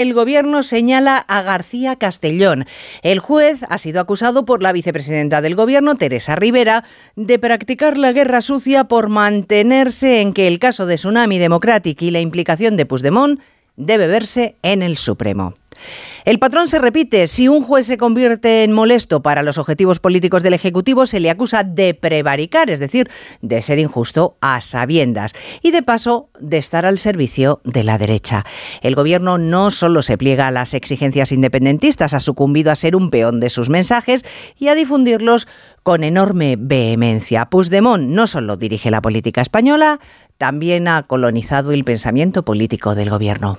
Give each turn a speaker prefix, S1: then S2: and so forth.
S1: El gobierno señala a García Castellón. El juez ha sido acusado por la vicepresidenta del gobierno, Teresa Rivera, de practicar la guerra sucia por mantenerse en que el caso de Tsunami Democratic y la implicación de Puigdemont debe verse en el Supremo. El patrón se repite. Si un juez se convierte en molesto para los objetivos políticos del Ejecutivo, se le acusa de prevaricar, es decir, de ser injusto a sabiendas y de paso de estar al servicio de la derecha. El gobierno no solo se pliega a las exigencias independentistas, ha sucumbido a ser un peón de sus mensajes y a difundirlos con enorme vehemencia. Puigdemont no solo dirige la política española, también ha colonizado el pensamiento político del gobierno.